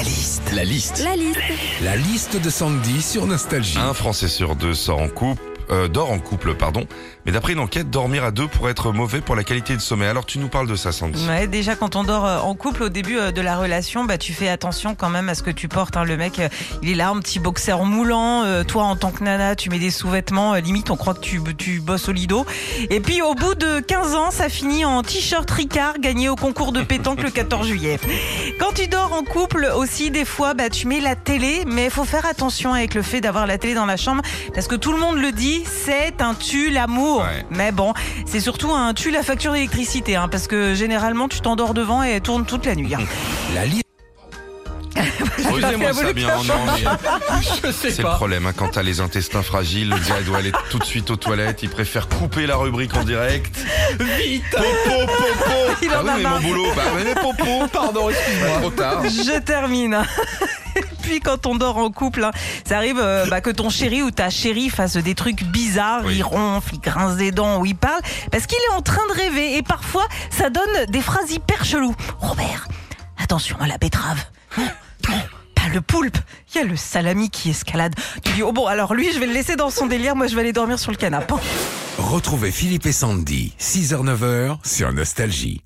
La liste. La liste. La liste. La liste de Sandy sur Nostalgie. Un Français sur deux sort en couple, euh, dort en couple, pardon. Mais d'après une enquête, dormir à deux pourrait être mauvais pour la qualité de sommeil. Alors tu nous parles de ça, Sandy. Ouais, déjà quand on dort euh, en couple au début euh, de la relation, bah tu fais attention quand même à ce que tu portes. hein. Le mec, euh, il est là, un petit boxer moulant. toi, en tant que nana, tu mets des sous-vêtements. limite, on croit que tu, tu bosses au lido. Et puis au bout de 15 ans, ça finit en t-shirt Ricard gagné au concours de pétanque le 14 juillet. Quand tu dors en couple aussi, des fois, bah tu mets la télé, mais il faut faire attention avec le fait d'avoir la télé dans la chambre parce que tout le monde le dit, c'est un tue l'amour. Ouais. Mais bon, c'est surtout un tue la facture d'électricité, hein, parce que généralement tu t'endors devant et elle tourne toute la nuit. hein. La liste. Posez-moi ça voulu bien. que Non, mais Je sais c'est le problème. hein, quand t'as les intestins fragiles, le gars doit aller tout de suite aux toilettes. Il préfère couper la rubrique en direct. Vite Popo, popo. Il ah en oui, a mais marre. mon boulot. Bah, mais popo. Pardon, excuse-moi. Trop tard. Je termine. Puis quand on dort en couple, hein, ça arrive euh, bah, que ton chéri ou ta chérie fasse des trucs bizarres, Oui. il ronfle, il grince des dents ou il parle, parce qu'il est en train de rêver. Et parfois, ça donne des phrases hyper cheloues. Robert, attention à la betterave. Non, non, pas le poulpe. Il y a le salami qui escalade. Tu dis, oh bon, alors lui, je vais le laisser dans son délire. Moi, je vais aller dormir sur le canapé. Retrouvez Philippe et Sandy, 6h-9h sur Nostalgie.